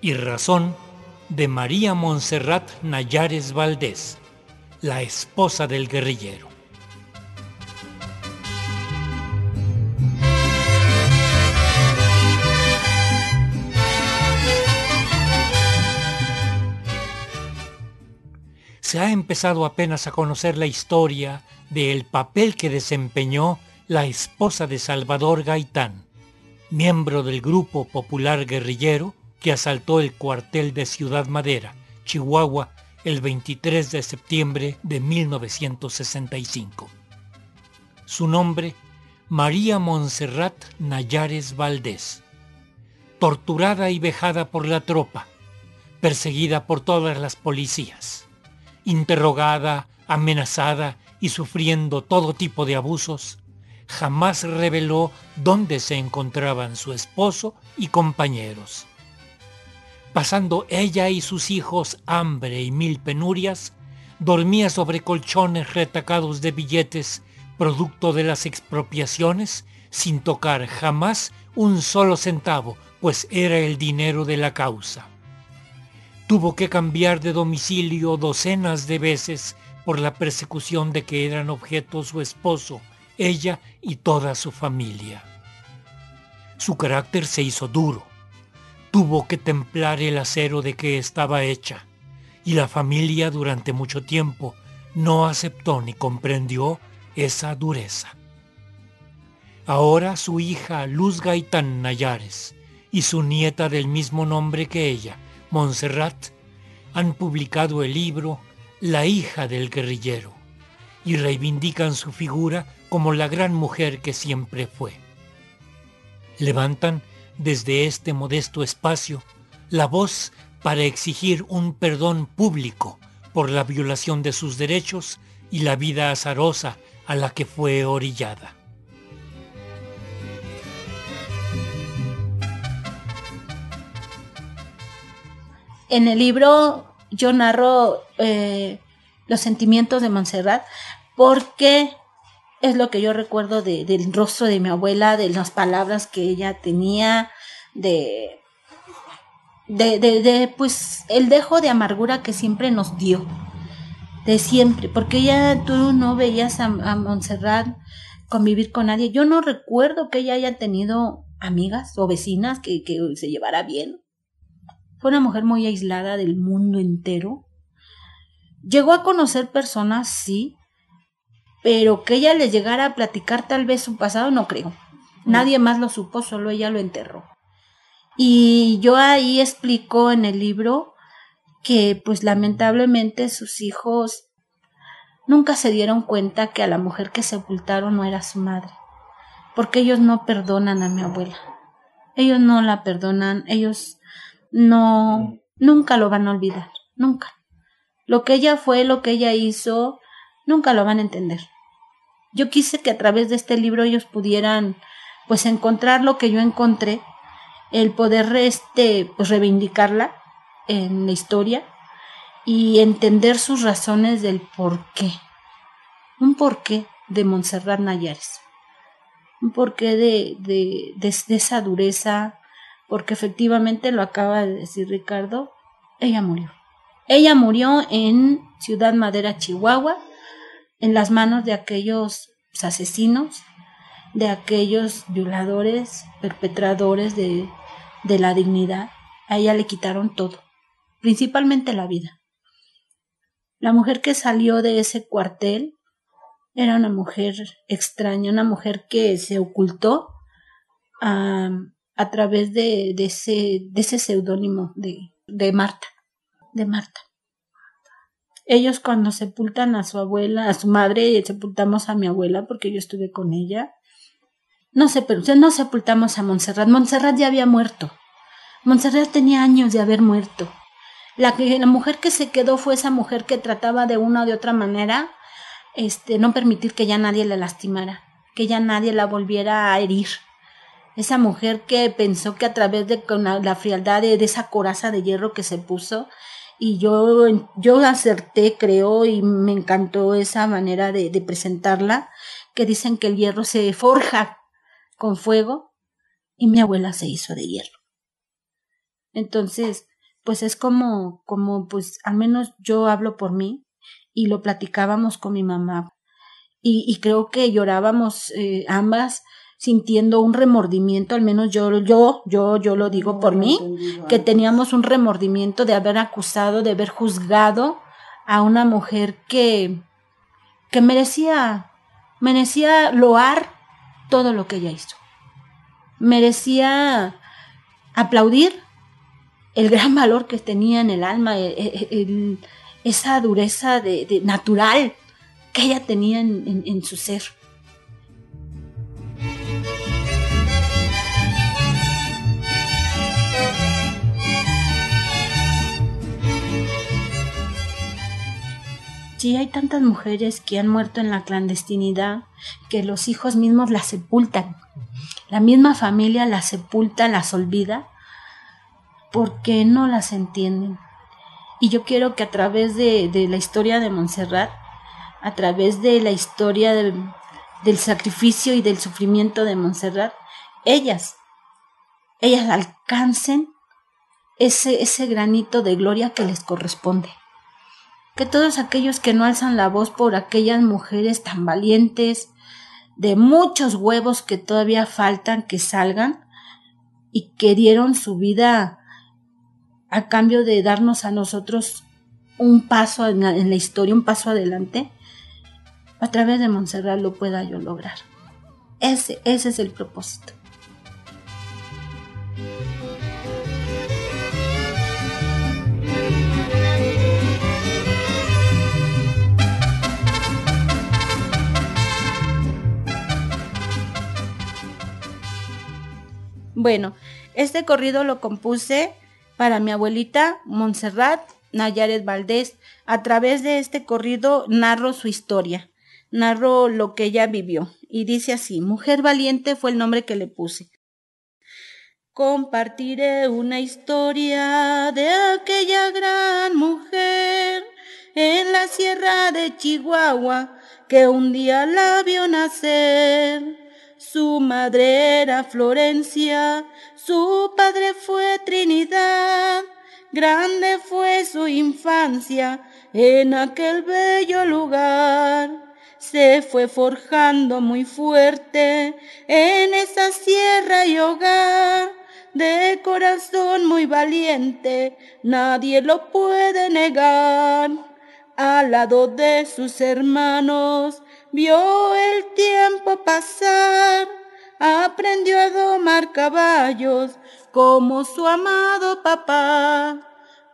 y razón de María Montserrat Nayares Valdés, la esposa del guerrillero. se ha empezado apenas a conocer la historia del papel que desempeñó la esposa de Salvador Gaitán, miembro del grupo popular guerrillero que asaltó el cuartel de Ciudad Madera, Chihuahua, el 23 de septiembre de 1965. Su nombre, María Montserrat Nayares Valdés. Torturada y vejada por la tropa, perseguida por todas las policías interrogada, amenazada y sufriendo todo tipo de abusos, jamás reveló dónde se encontraban su esposo y compañeros. Pasando ella y sus hijos hambre y mil penurias, dormía sobre colchones retacados de billetes producto de las expropiaciones sin tocar jamás un solo centavo, pues era el dinero de la causa. Tuvo que cambiar de domicilio docenas de veces por la persecución de que eran objeto su esposo, ella y toda su familia. Su carácter se hizo duro. Tuvo que templar el acero de que estaba hecha, y la familia durante mucho tiempo no aceptó ni comprendió esa dureza. Ahora su hija Luz Gaitán Nayares y su nieta del mismo nombre que ella, Montserrat han publicado el libro La hija del guerrillero y reivindican su figura como la gran mujer que siempre fue. Levantan desde este modesto espacio la voz para exigir un perdón público por la violación de sus derechos y la vida azarosa a la que fue orillada. en el libro yo narro eh, los sentimientos de Montserrat porque es lo que yo recuerdo del rostro de mi abuela, de las palabras que ella tenía, de, de, de, pues el dejo de amargura que siempre nos dio, de siempre, porque ella, tú no veías a, a Montserrat convivir con nadie. Yo no recuerdo que ella haya tenido amigas o vecinas que, que se llevara bien. Fue una mujer muy aislada del mundo entero. Llegó a conocer personas, sí, pero que ella le llegara a platicar tal vez su pasado, no creo. Nadie más lo supo, solo ella lo enterró. Y yo ahí explico en el libro que pues lamentablemente sus hijos nunca se dieron cuenta que a la mujer que sepultaron no era su madre, porque ellos no perdonan a mi abuela. Ellos no la perdonan, ellos no, nunca lo van a olvidar, nunca. Lo que ella fue, lo que ella hizo, nunca lo van a entender. Yo quise que a través de este libro ellos pudieran, pues, encontrar lo que yo encontré, el poder, este, pues, reivindicarla en la historia y entender sus razones del por qué. Un porqué de Montserrat Nayares. Un porqué de, de, de esa dureza, porque efectivamente lo acaba de decir Ricardo, ella murió. Ella murió en Ciudad Madera, Chihuahua, en las manos de aquellos asesinos, de aquellos violadores, perpetradores de, de la dignidad. A ella le quitaron todo, principalmente la vida. La mujer que salió de ese cuartel era una mujer extraña, una mujer que se ocultó a, través de, de ese, de ese seudónimo de, de Marta, de Marta. Ellos cuando sepultan a su abuela, a su madre, sepultamos a mi abuela porque yo estuve con ella. No, sé, pero no sepultamos a Montserrat. Montserrat ya había muerto. Montserrat tenía años de haber muerto. La, la mujer que se quedó fue esa mujer que trataba de una o de otra manera este, no permitir que ya nadie la lastimara, que ya nadie la volviera a herir esa mujer que pensó que a través de con la, frialdad de, esa coraza de hierro que se puso, y yo, yo acerté, creo, y me encantó esa manera de, presentarla, que dicen que el hierro se forja con fuego, y mi abuela se hizo de hierro. Entonces, pues es como, como, pues al menos yo hablo por mí y lo platicábamos con mi mamá. Y, y creo que llorábamos eh, ambas sintiendo un remordimiento, al menos yo, yo, yo, yo lo digo por mí, que teníamos un remordimiento de haber acusado, de haber juzgado a una mujer que, que merecía, merecía loar todo lo que ella hizo. Merecía aplaudir el gran valor que tenía en el alma, e, e, e, esa dureza de, natural que ella tenía en su ser. Sí, hay tantas mujeres que han muerto en la clandestinidad que los hijos mismos las sepultan. La misma familia las sepulta, las olvida, porque no las entienden. Y yo quiero que a través de, la historia de Montserrat, a través de la historia del, del sacrificio y del sufrimiento de Montserrat, ellas, ellas alcancen ese, ese granito de gloria que les corresponde que todos aquellos que no alzan la voz por aquellas mujeres tan valientes, de muchos huevos que todavía faltan que salgan y que dieron su vida a cambio de darnos a nosotros un paso en la, historia, un paso adelante, a través de Montserrat lo pueda yo lograr. Ese, ese es el propósito. Bueno, este corrido lo compuse para mi abuelita Montserrat Nayares Valdés. A través de este corrido narro su historia, narro lo que ella vivió. Y dice así, Mujer Valiente fue el nombre que le puse. Compartiré una historia de aquella gran mujer en la sierra de Chihuahua que un día la vio nacer. Su madre era Florencia, su padre fue Trinidad. Grande fue su infancia en aquel bello lugar. Se fue forjando muy fuerte en esa sierra y hogar. De corazón muy valiente, nadie lo puede negar. Al lado de sus hermanos, vio el tiempo pasar, aprendió a domar caballos como su amado papá.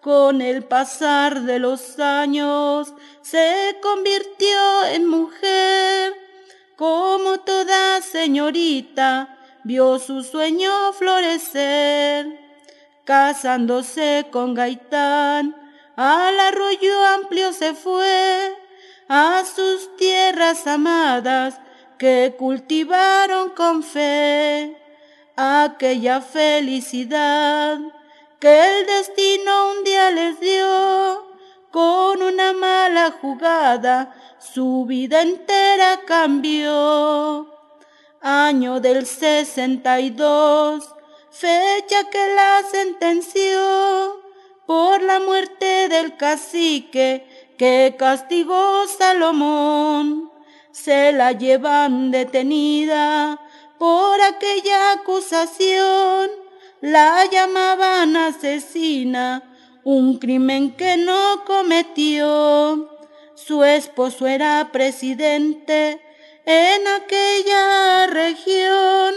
Con el pasar de los años se convirtió en mujer, como toda señorita vio su sueño florecer. Casándose con Gaitán, al arroyo amplio se fue, a sus tierras amadas que cultivaron con fe aquella felicidad que el destino un día les dio con una mala jugada su vida entera cambió. Año del sesenta y dos fecha que la sentenció por la muerte del cacique que castigó Salomón. Se la llevan detenida por aquella acusación. La llamaban asesina, un crimen que no cometió. Su esposo era presidente en aquella región.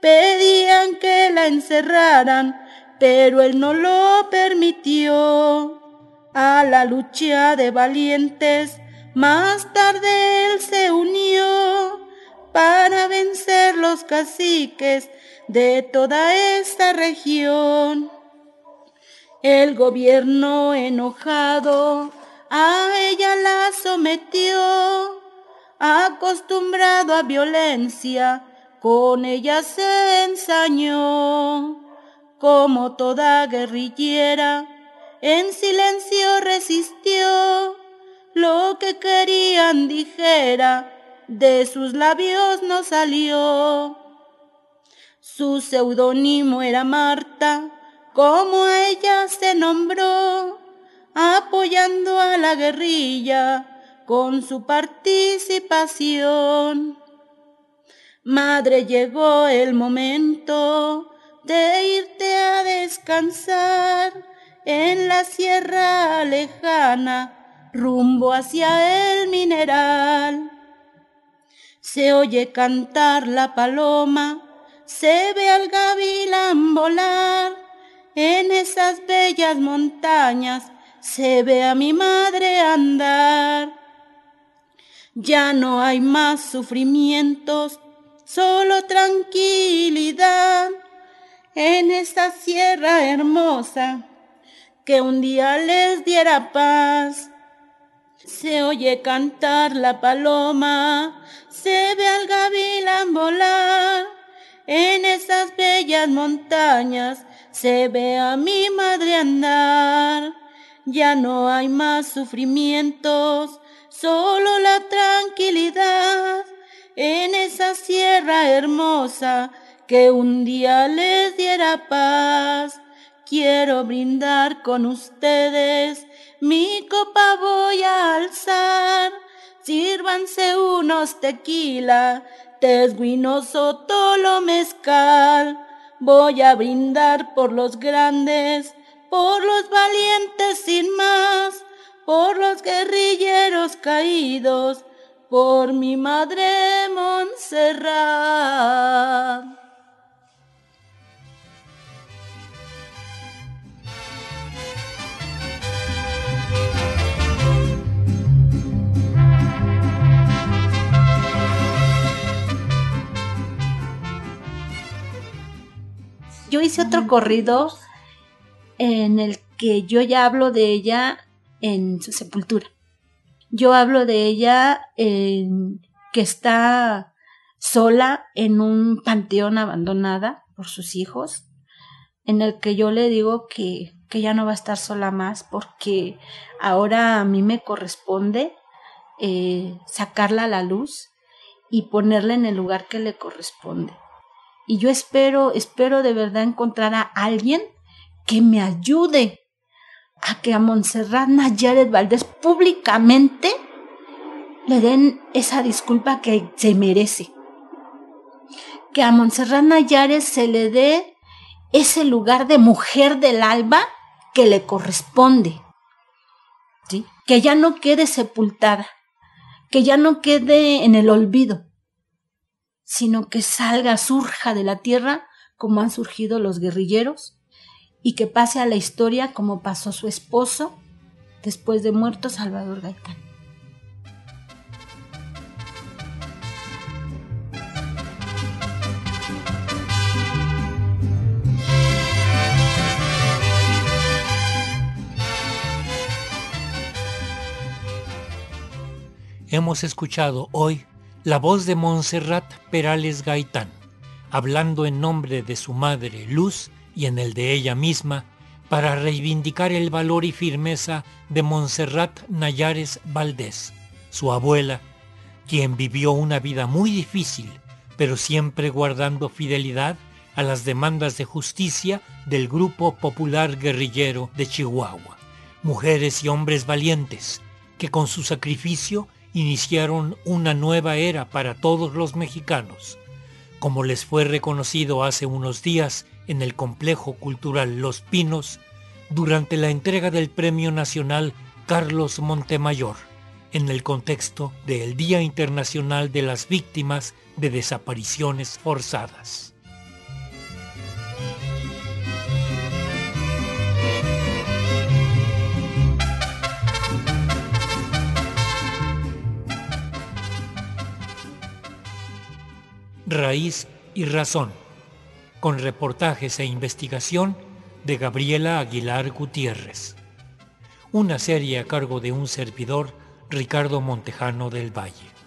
Pedían que la encerraran, pero él no lo permitió a la lucha de valientes, más tarde él se unió para vencer los caciques de toda esta región. El gobierno enojado a ella la sometió, acostumbrado a violencia, con ella se ensañó, como toda guerrillera en silencio resistió lo que querían dijera, de sus labios no salió. Su seudónimo era Marta, como ella se nombró, apoyando a la guerrilla con su participación. Madre, llegó el momento de irte a descansar en la sierra lejana, rumbo hacia el mineral. Se oye cantar la paloma, se ve al gavilán volar en esas bellas montañas se ve a mi madre andar. Ya no hay más sufrimientos, solo tranquilidad en esa sierra hermosa que un día les diera paz. Se oye cantar la paloma, se ve al gavilán volar en esas bellas montañas se ve a mi madre andar. Ya no hay más sufrimientos, solo la tranquilidad en esa sierra hermosa que un día les diera paz. Quiero brindar con ustedes, mi copa voy a alzar. Sírvanse unos tequila, tesguinoso tolo mezcal Voy a brindar por los grandes, por los valientes sin más, por los guerrilleros caídos, por mi madre Montserrat. Yo hice otro corrido en el que yo ya hablo de ella en su sepultura. Yo hablo de ella en que está sola en un panteón abandonada por sus hijos, en el que yo le digo que, que ya no va a estar sola más porque ahora a mí me corresponde eh, sacarla a la luz y ponerla en el lugar que le corresponde. Y yo espero, espero de verdad encontrar a alguien que me ayude a que a Montserrat Nayares Valdés públicamente le den esa disculpa que se merece. Que a Montserrat Nayares se le dé ese lugar de mujer del alba que le corresponde. ¿sí? Que ya no quede sepultada, que ya no quede en el olvido, sino que salga, surja de la tierra como han surgido los guerrilleros y que pase a la historia como pasó su esposo después de muerto Salvador Gaitán. Hemos escuchado hoy la voz de Montserrat Perales Gaitán, hablando en nombre de su madre Luz y en el de ella misma, para reivindicar el valor y firmeza de Montserrat Nayares Valdés, su abuela, quien vivió una vida muy difícil, pero siempre guardando fidelidad a las demandas de justicia del Grupo Popular Guerrillero de Chihuahua. Mujeres y hombres valientes que con su sacrificio iniciaron una nueva era para todos los mexicanos, como les fue reconocido hace unos días en el complejo cultural Los Pinos durante la entrega del Premio Nacional Carlos Montemayor, en el contexto del Día Internacional de las Víctimas de Desapariciones Forzadas. Raíz y Razón, con reportajes e investigación de Gabriela Aguilar Gutiérrez. Una serie a cargo de un servidor, Ricardo Montejano del Valle.